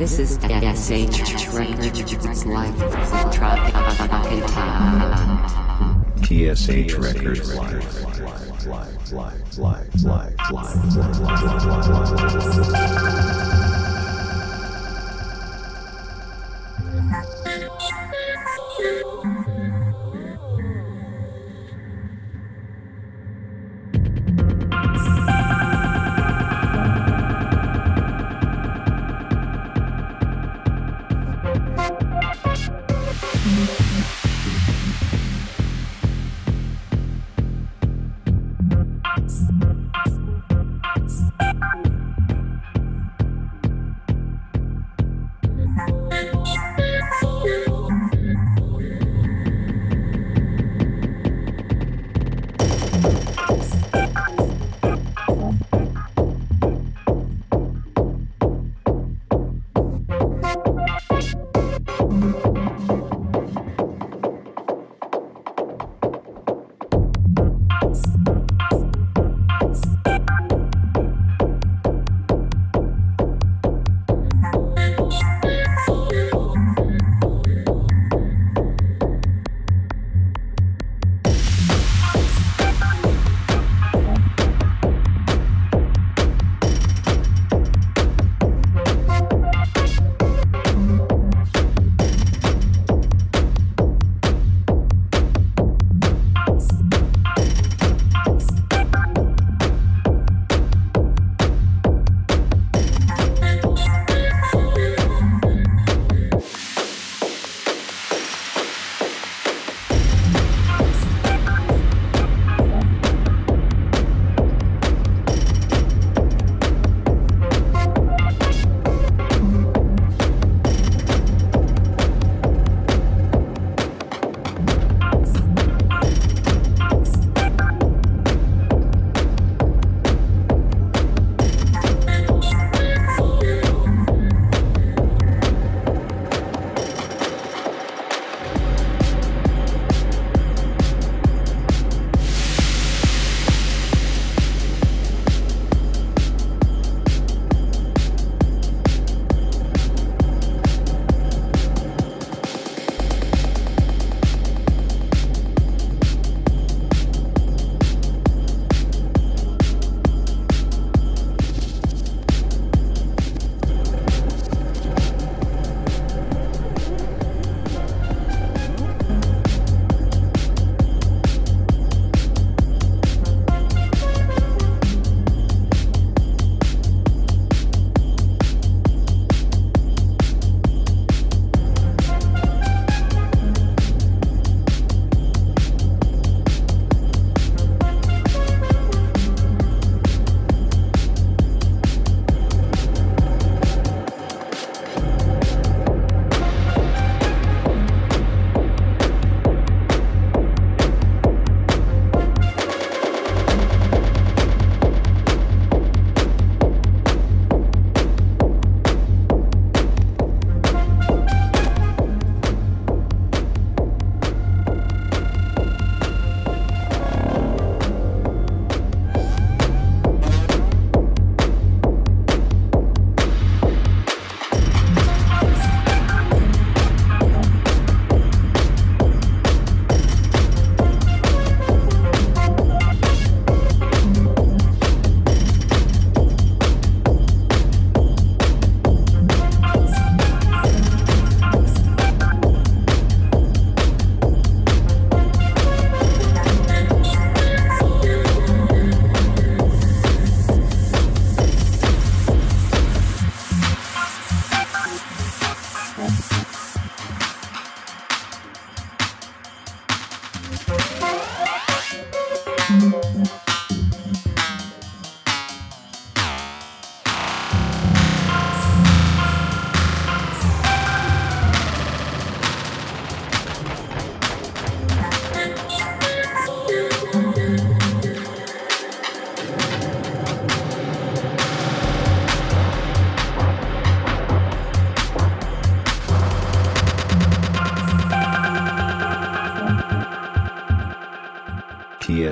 This is SH Records Live Truck TSH Records Live.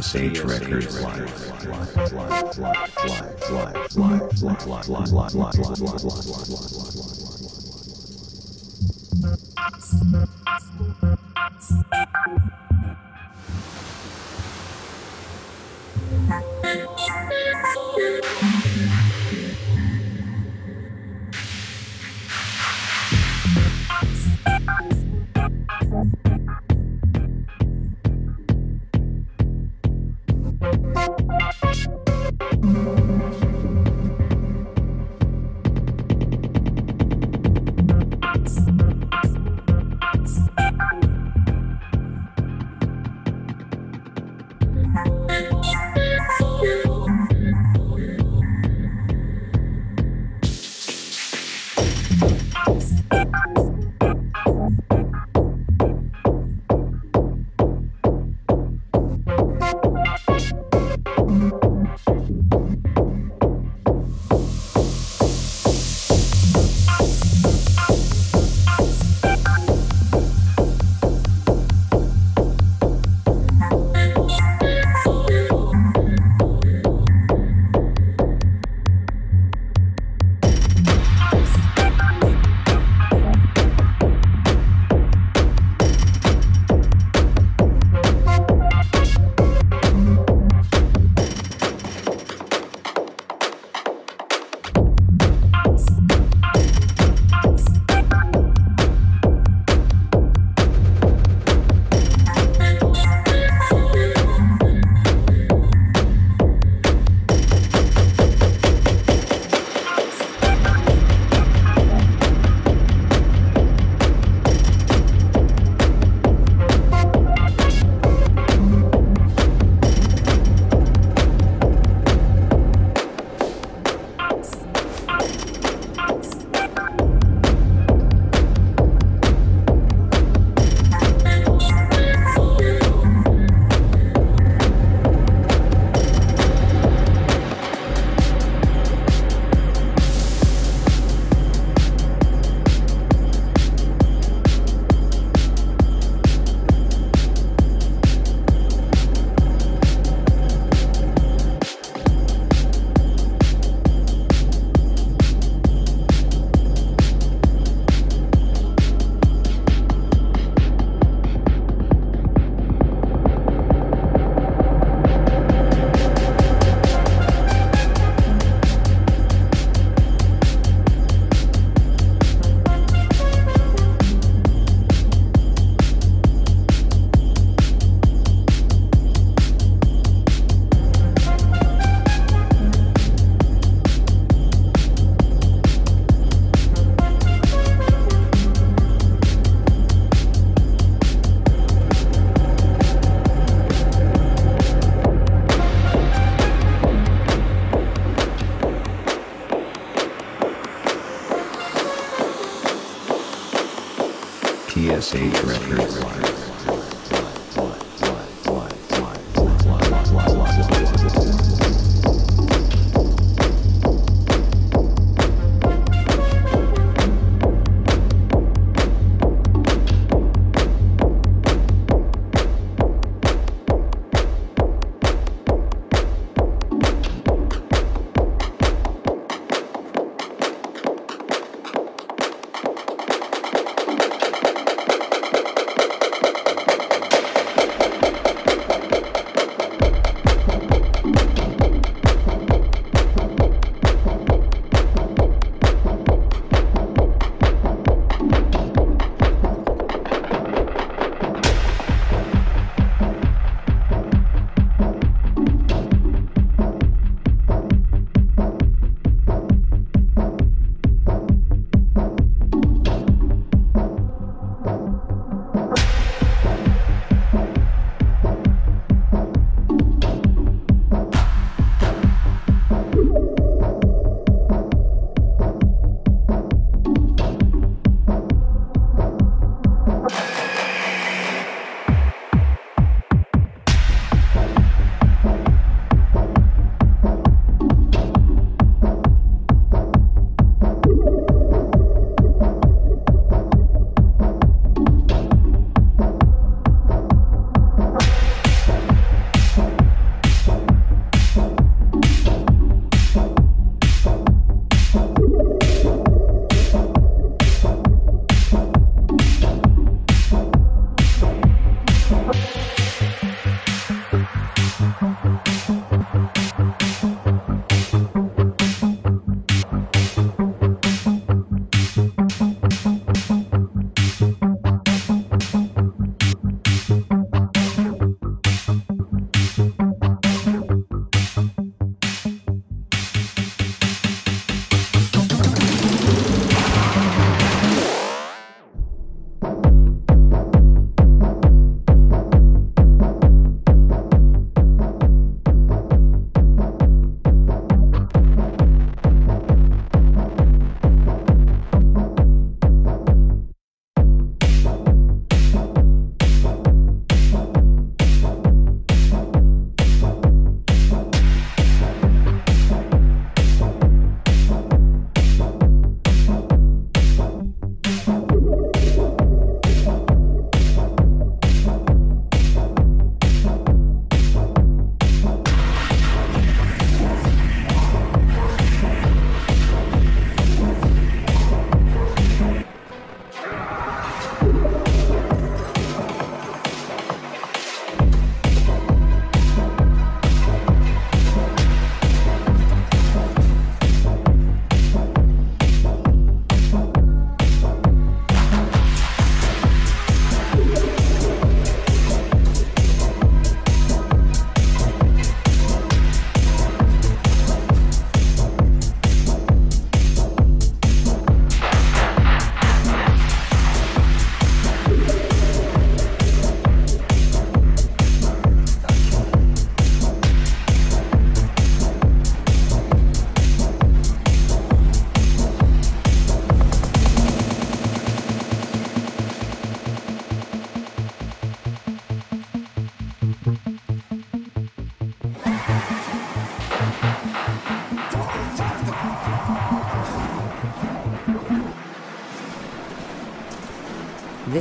TSH Records Live. TSH Records.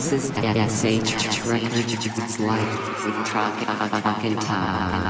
This is the SH Records. Life with Trockentakt.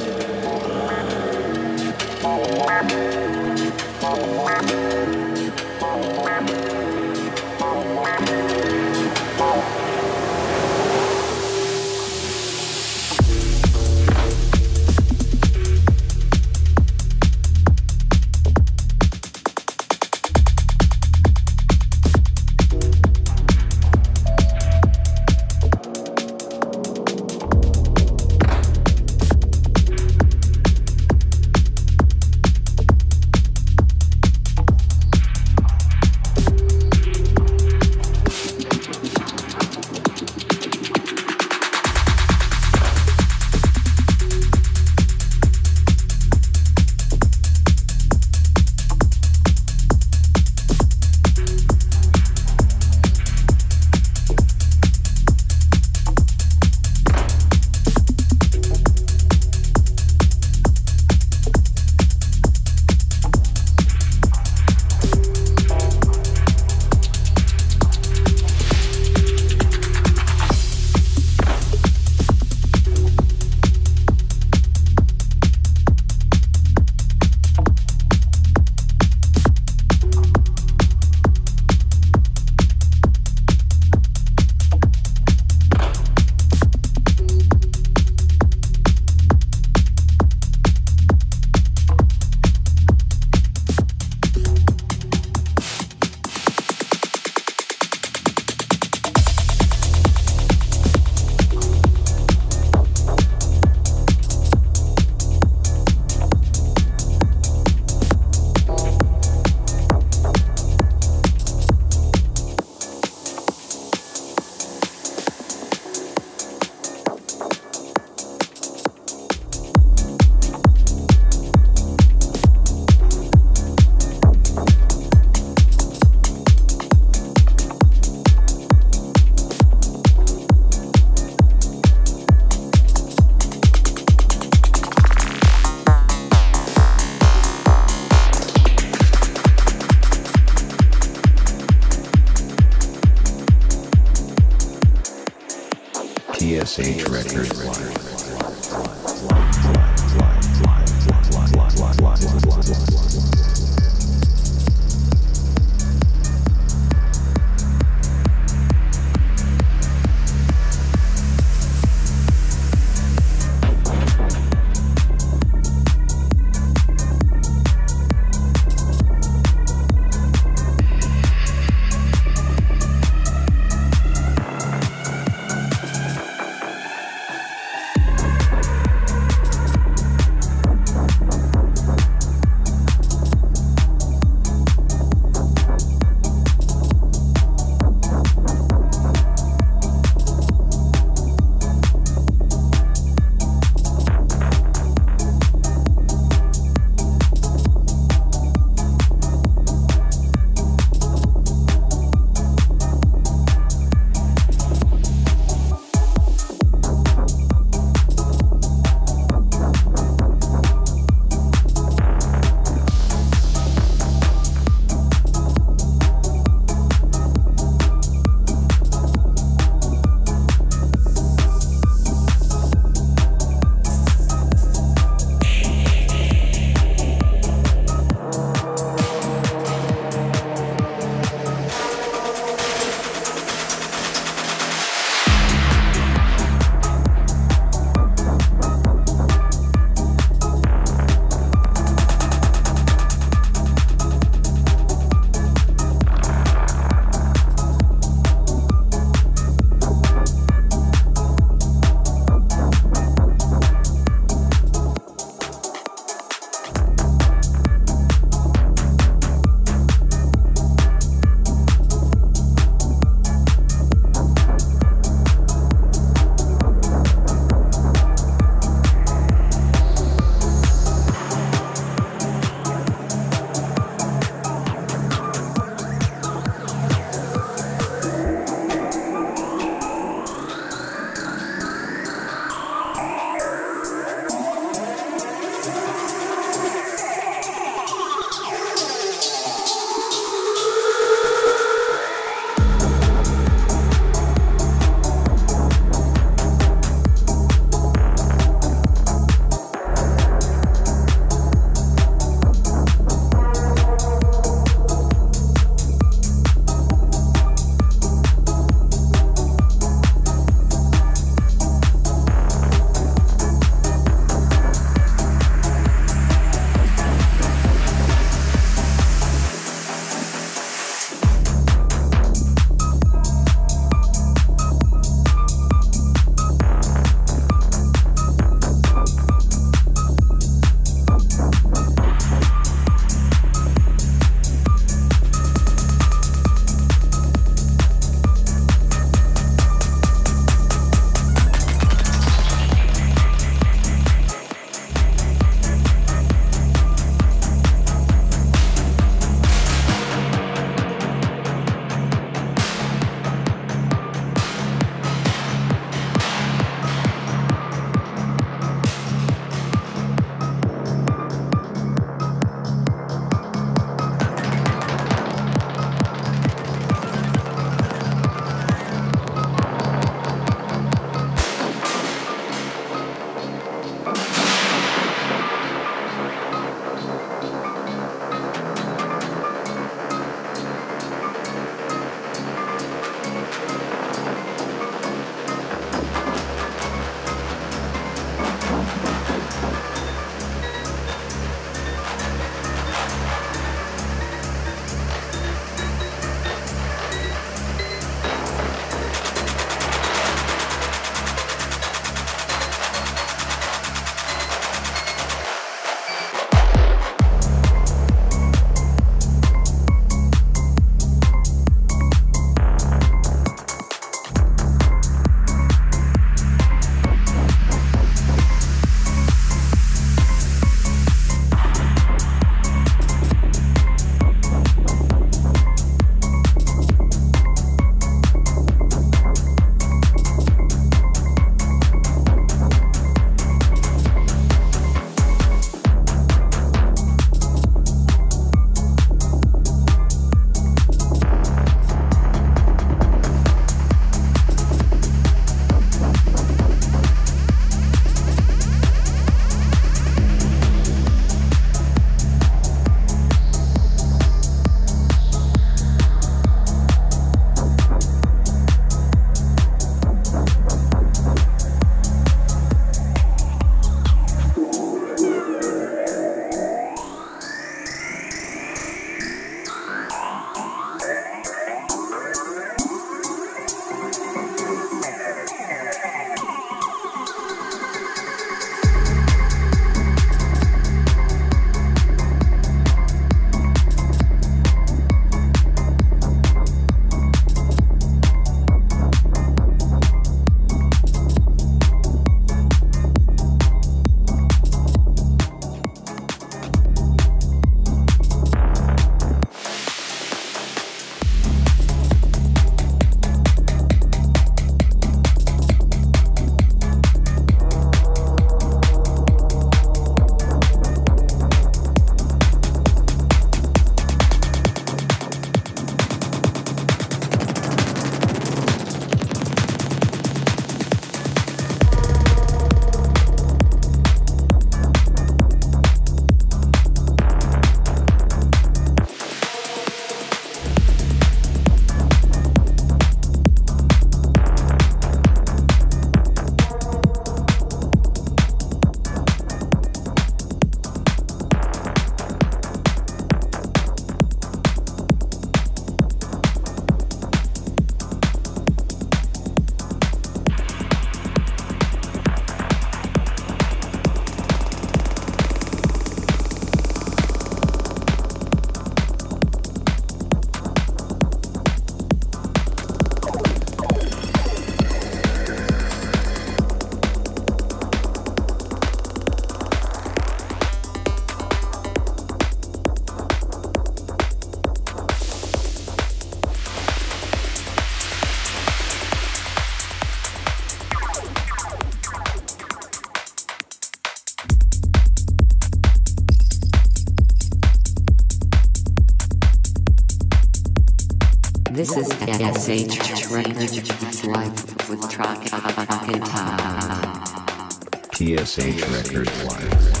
This is SH Records Live with Truck and Tom. TSH Records Live.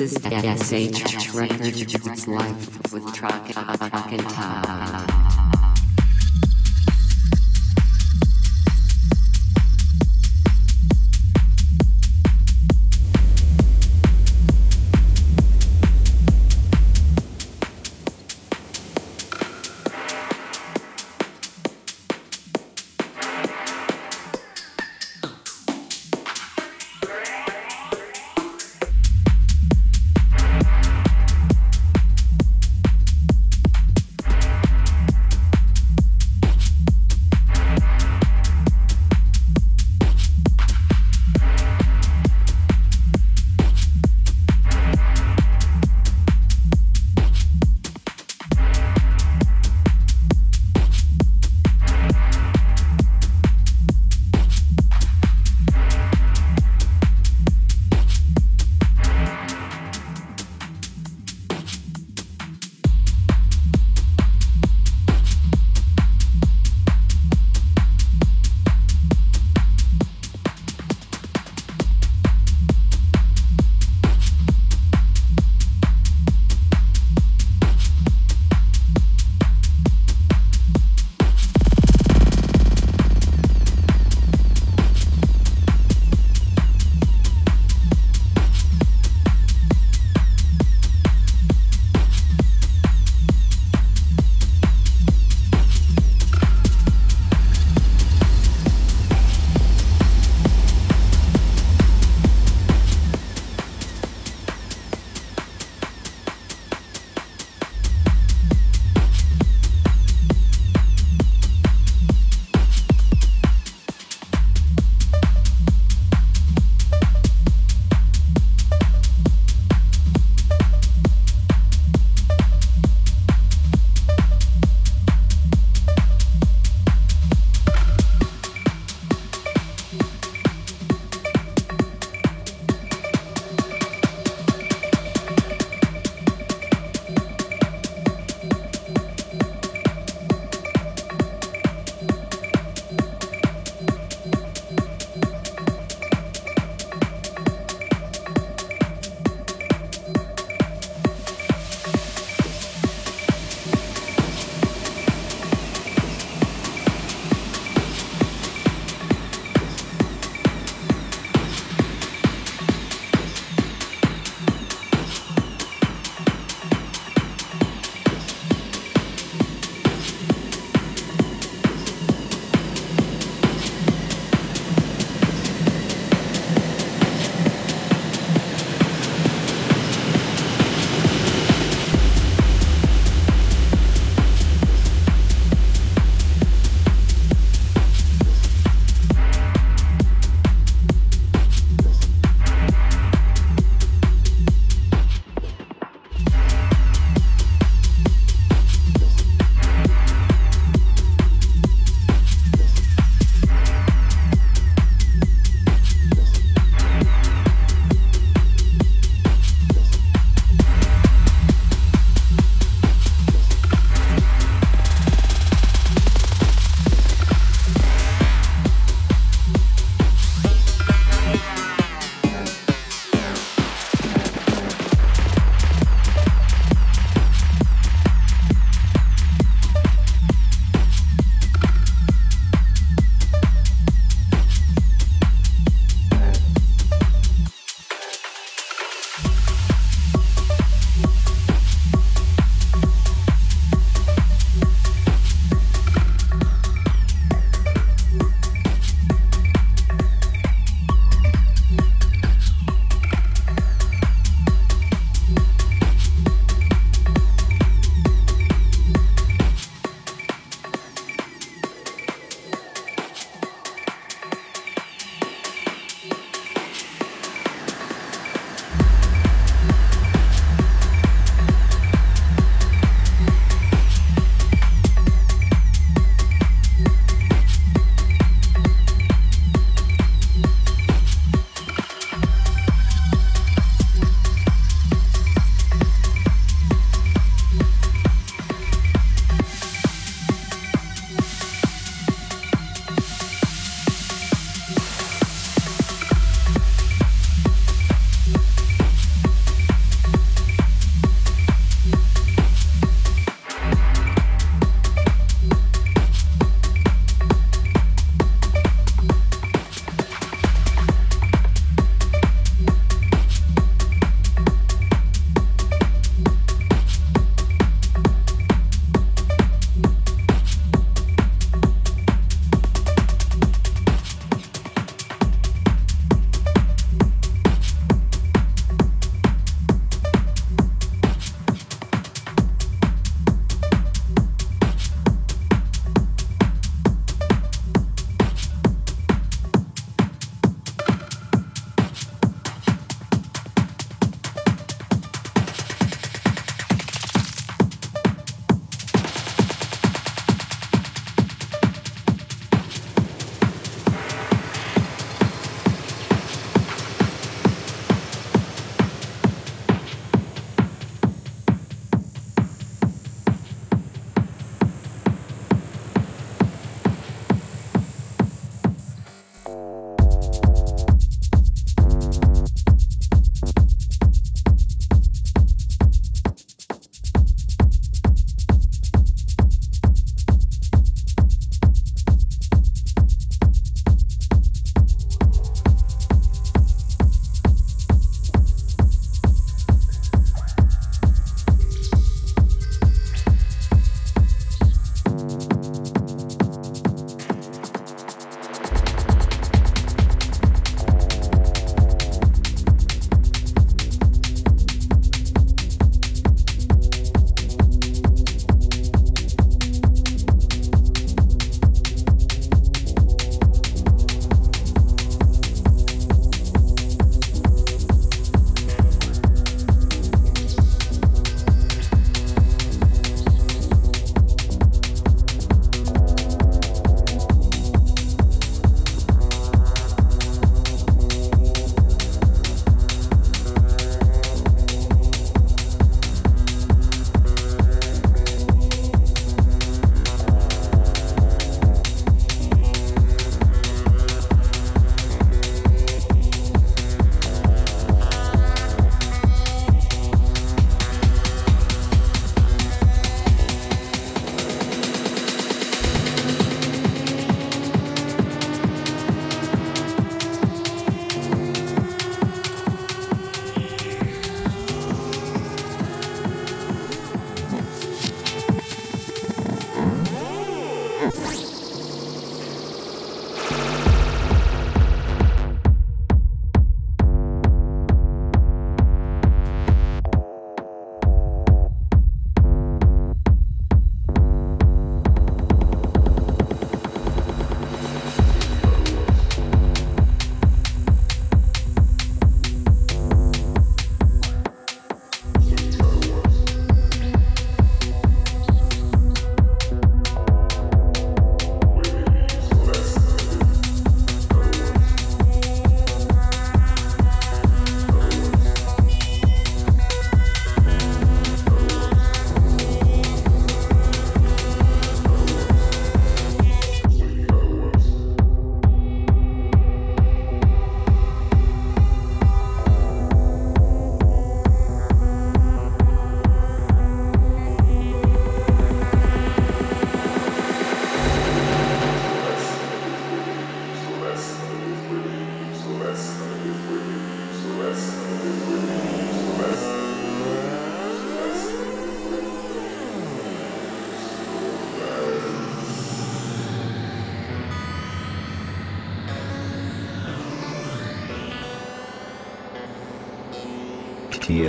This is SH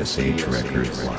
TSH Records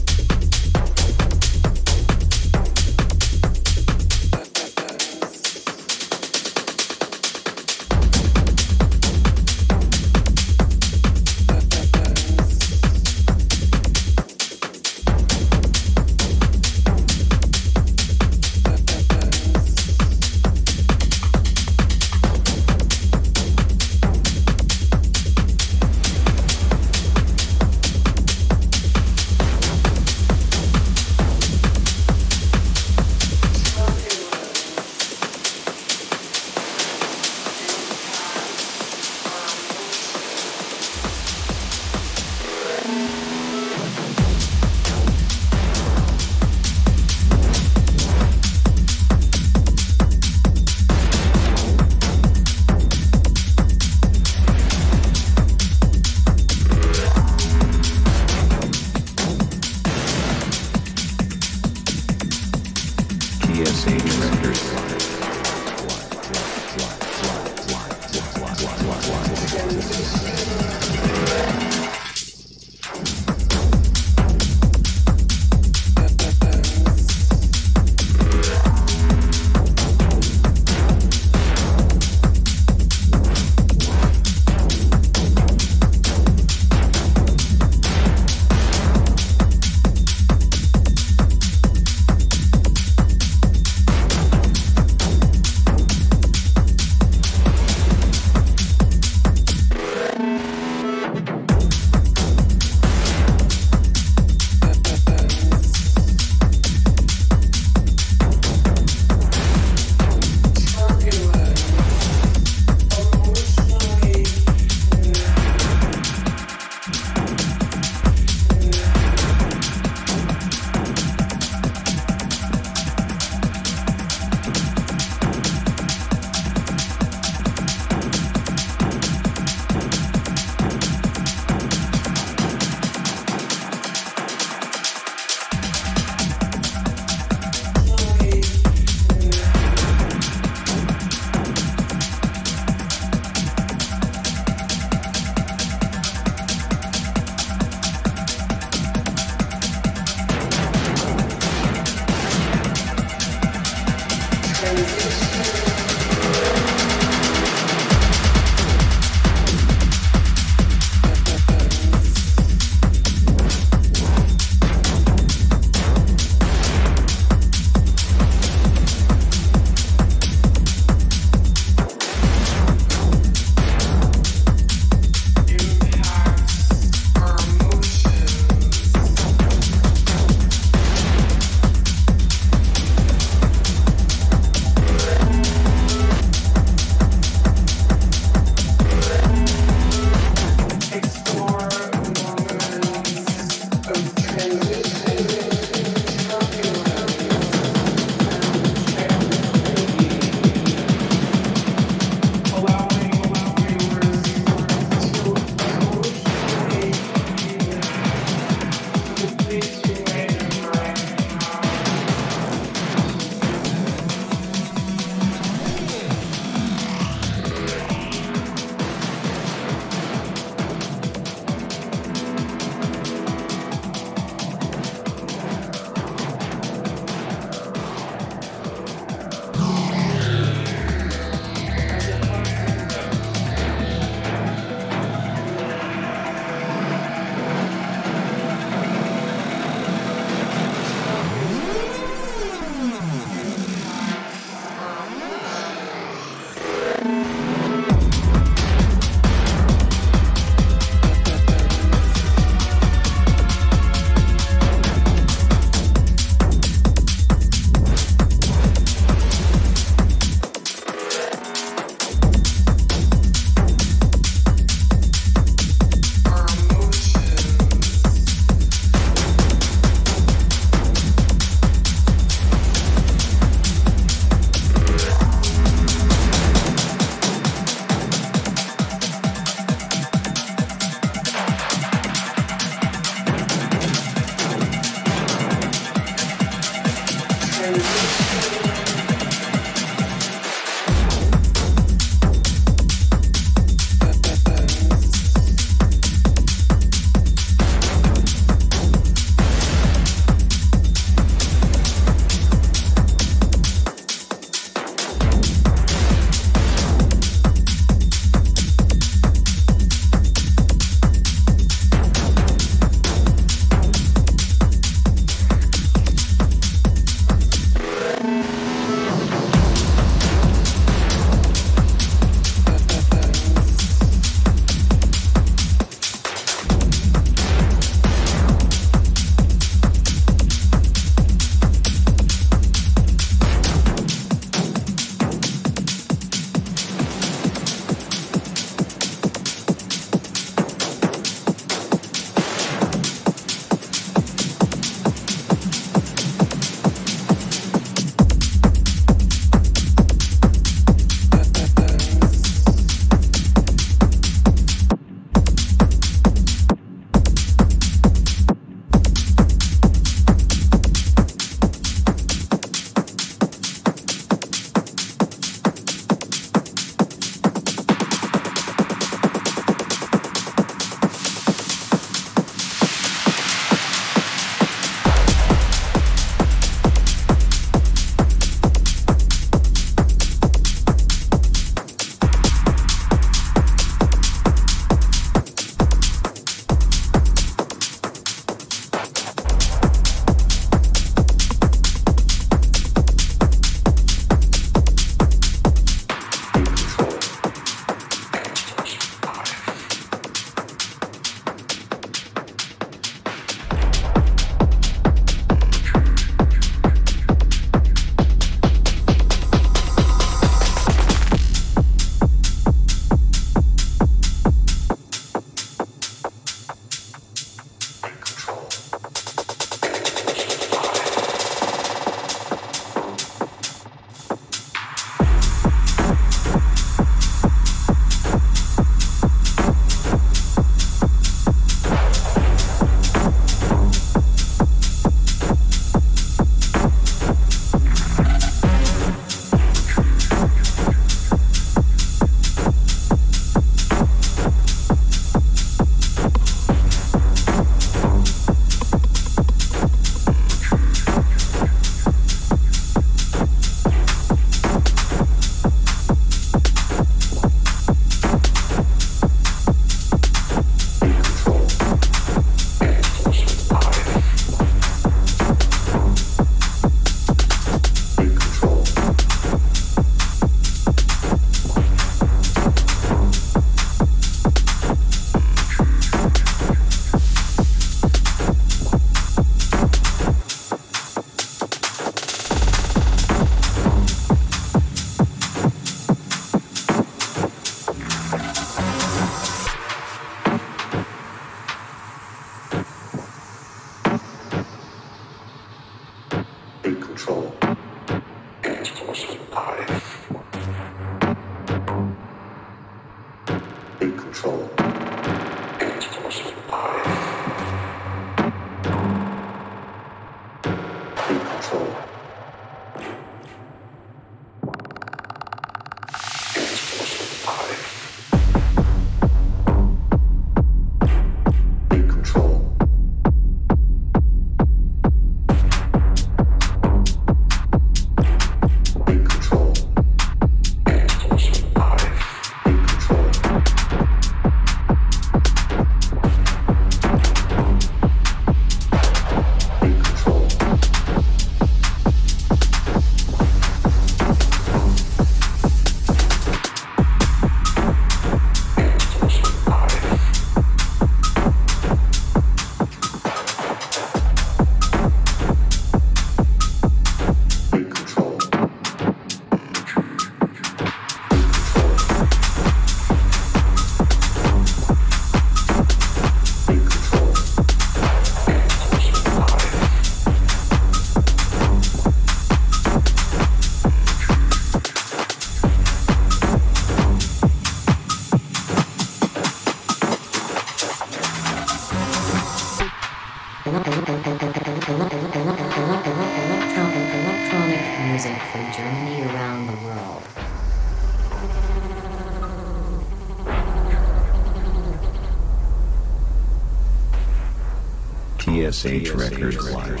TSH Records Live.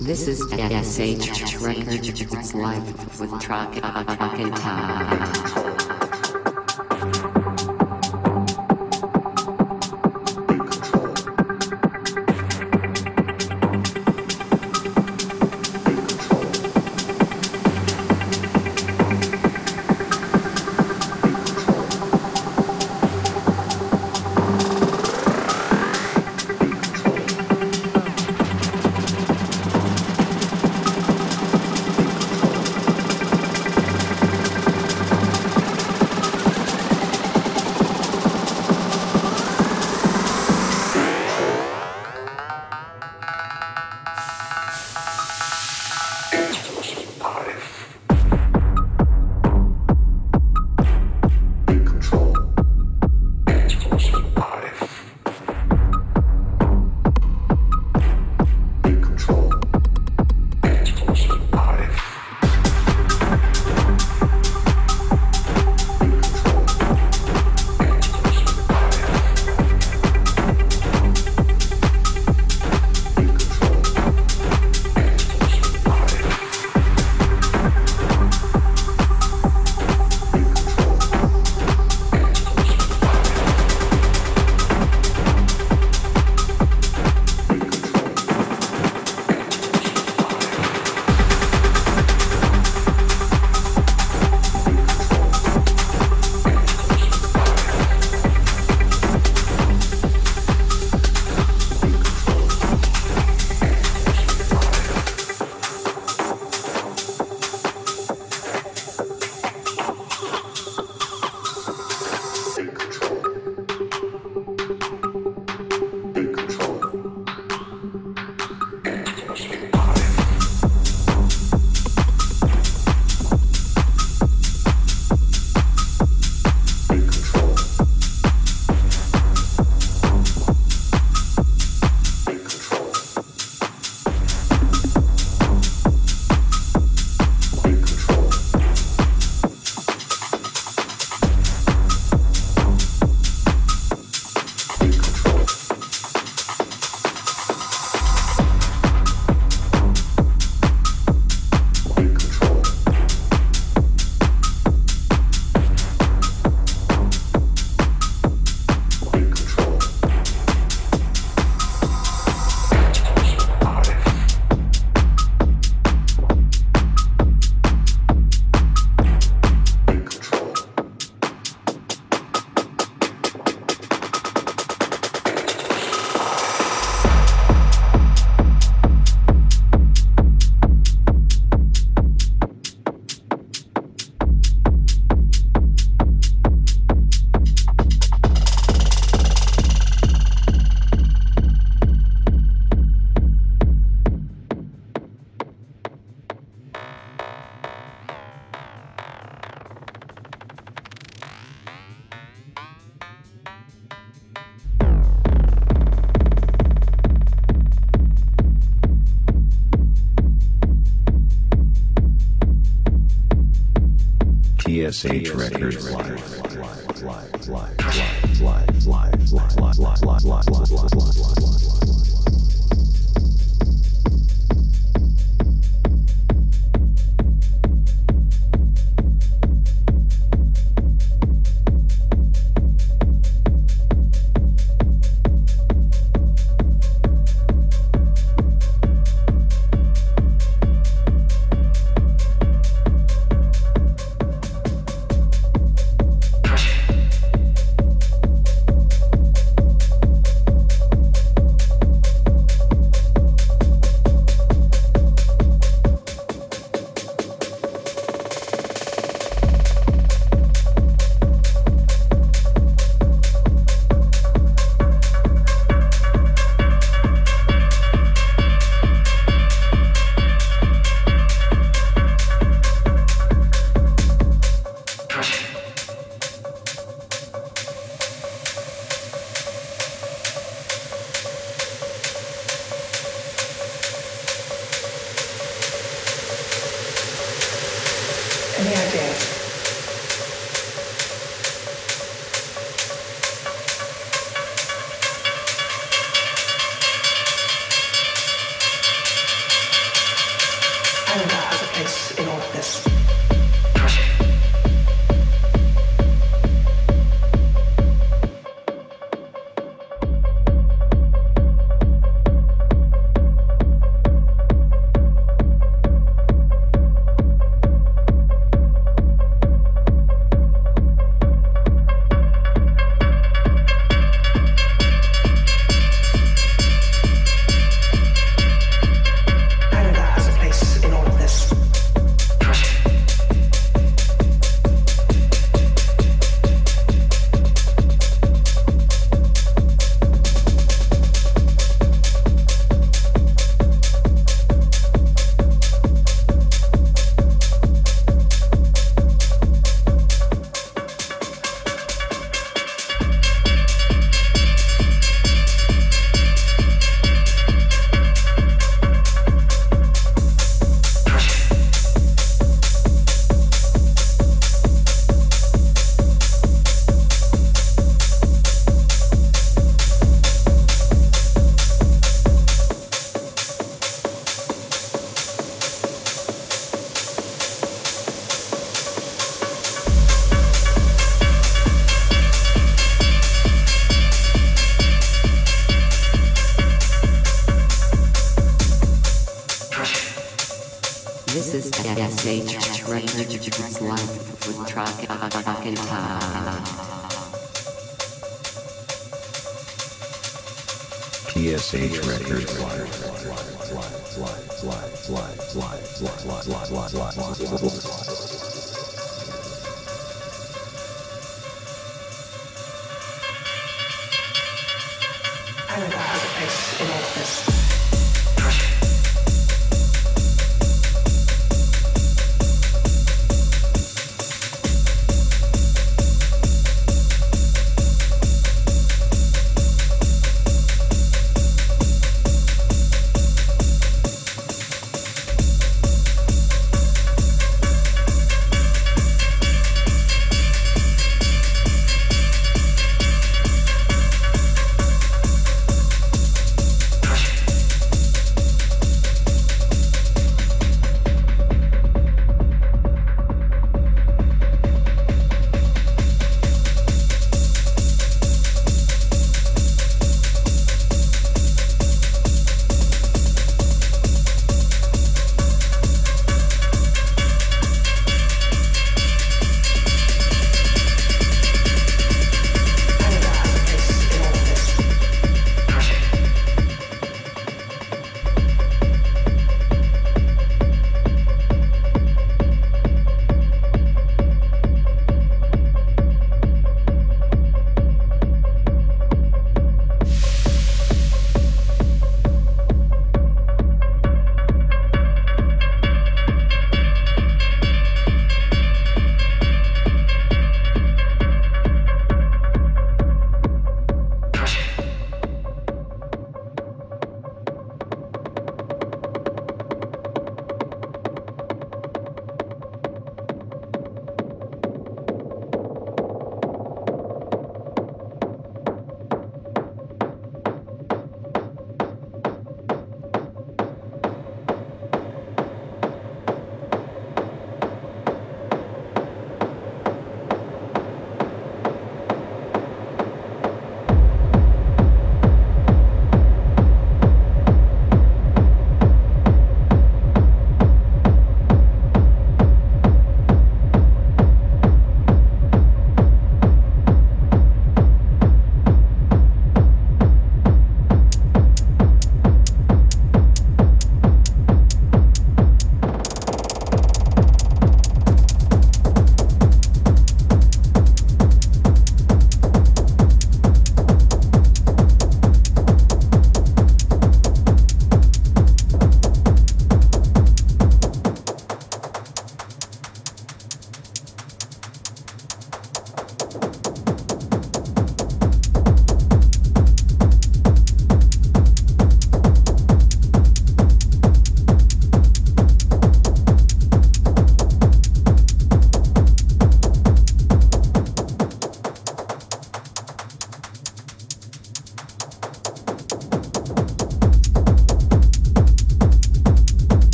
This is SH Records Live with Truck TSH Records Live.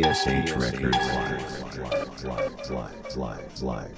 TSH Records. Live,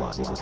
life.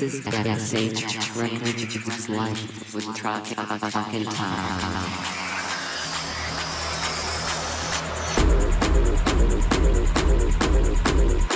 This is TSH Records Life with Trockentakt. Electronic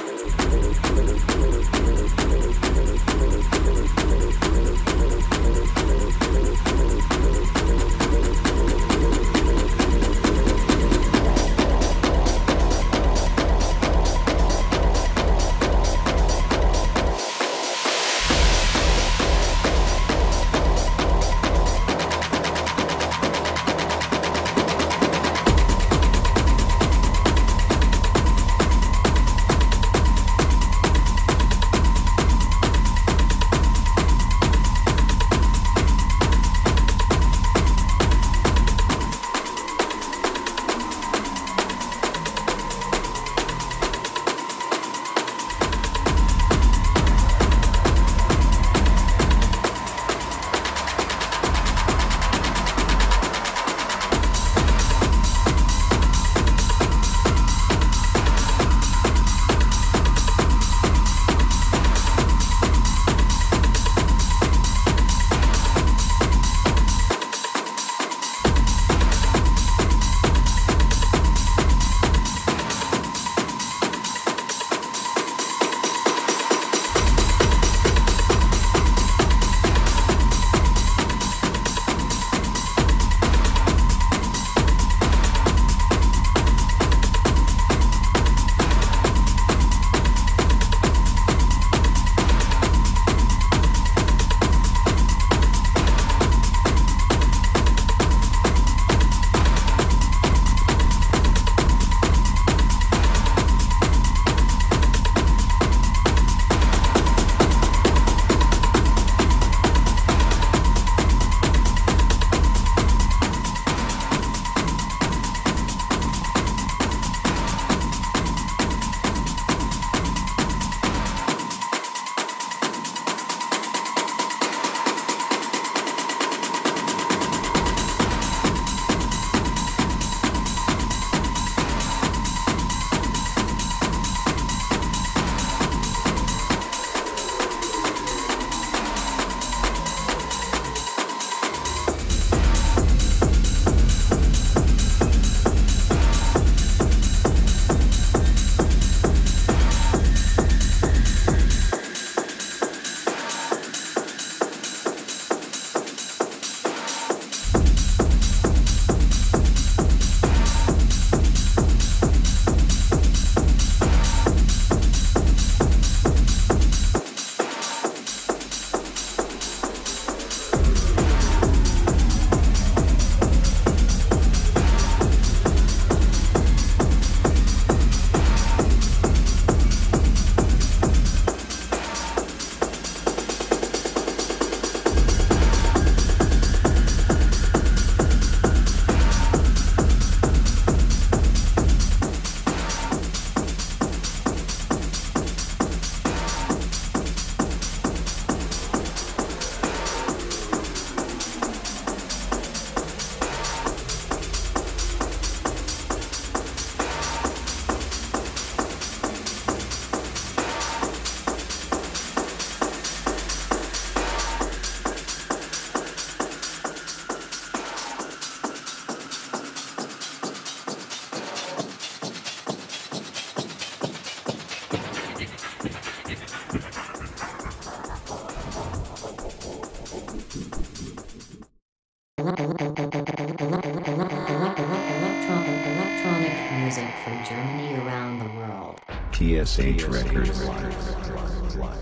music from Germany around the world.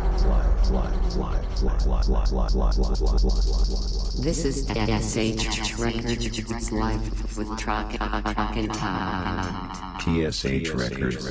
TSH Records. This is SH Records Life with Truck and Todd. TSH Records.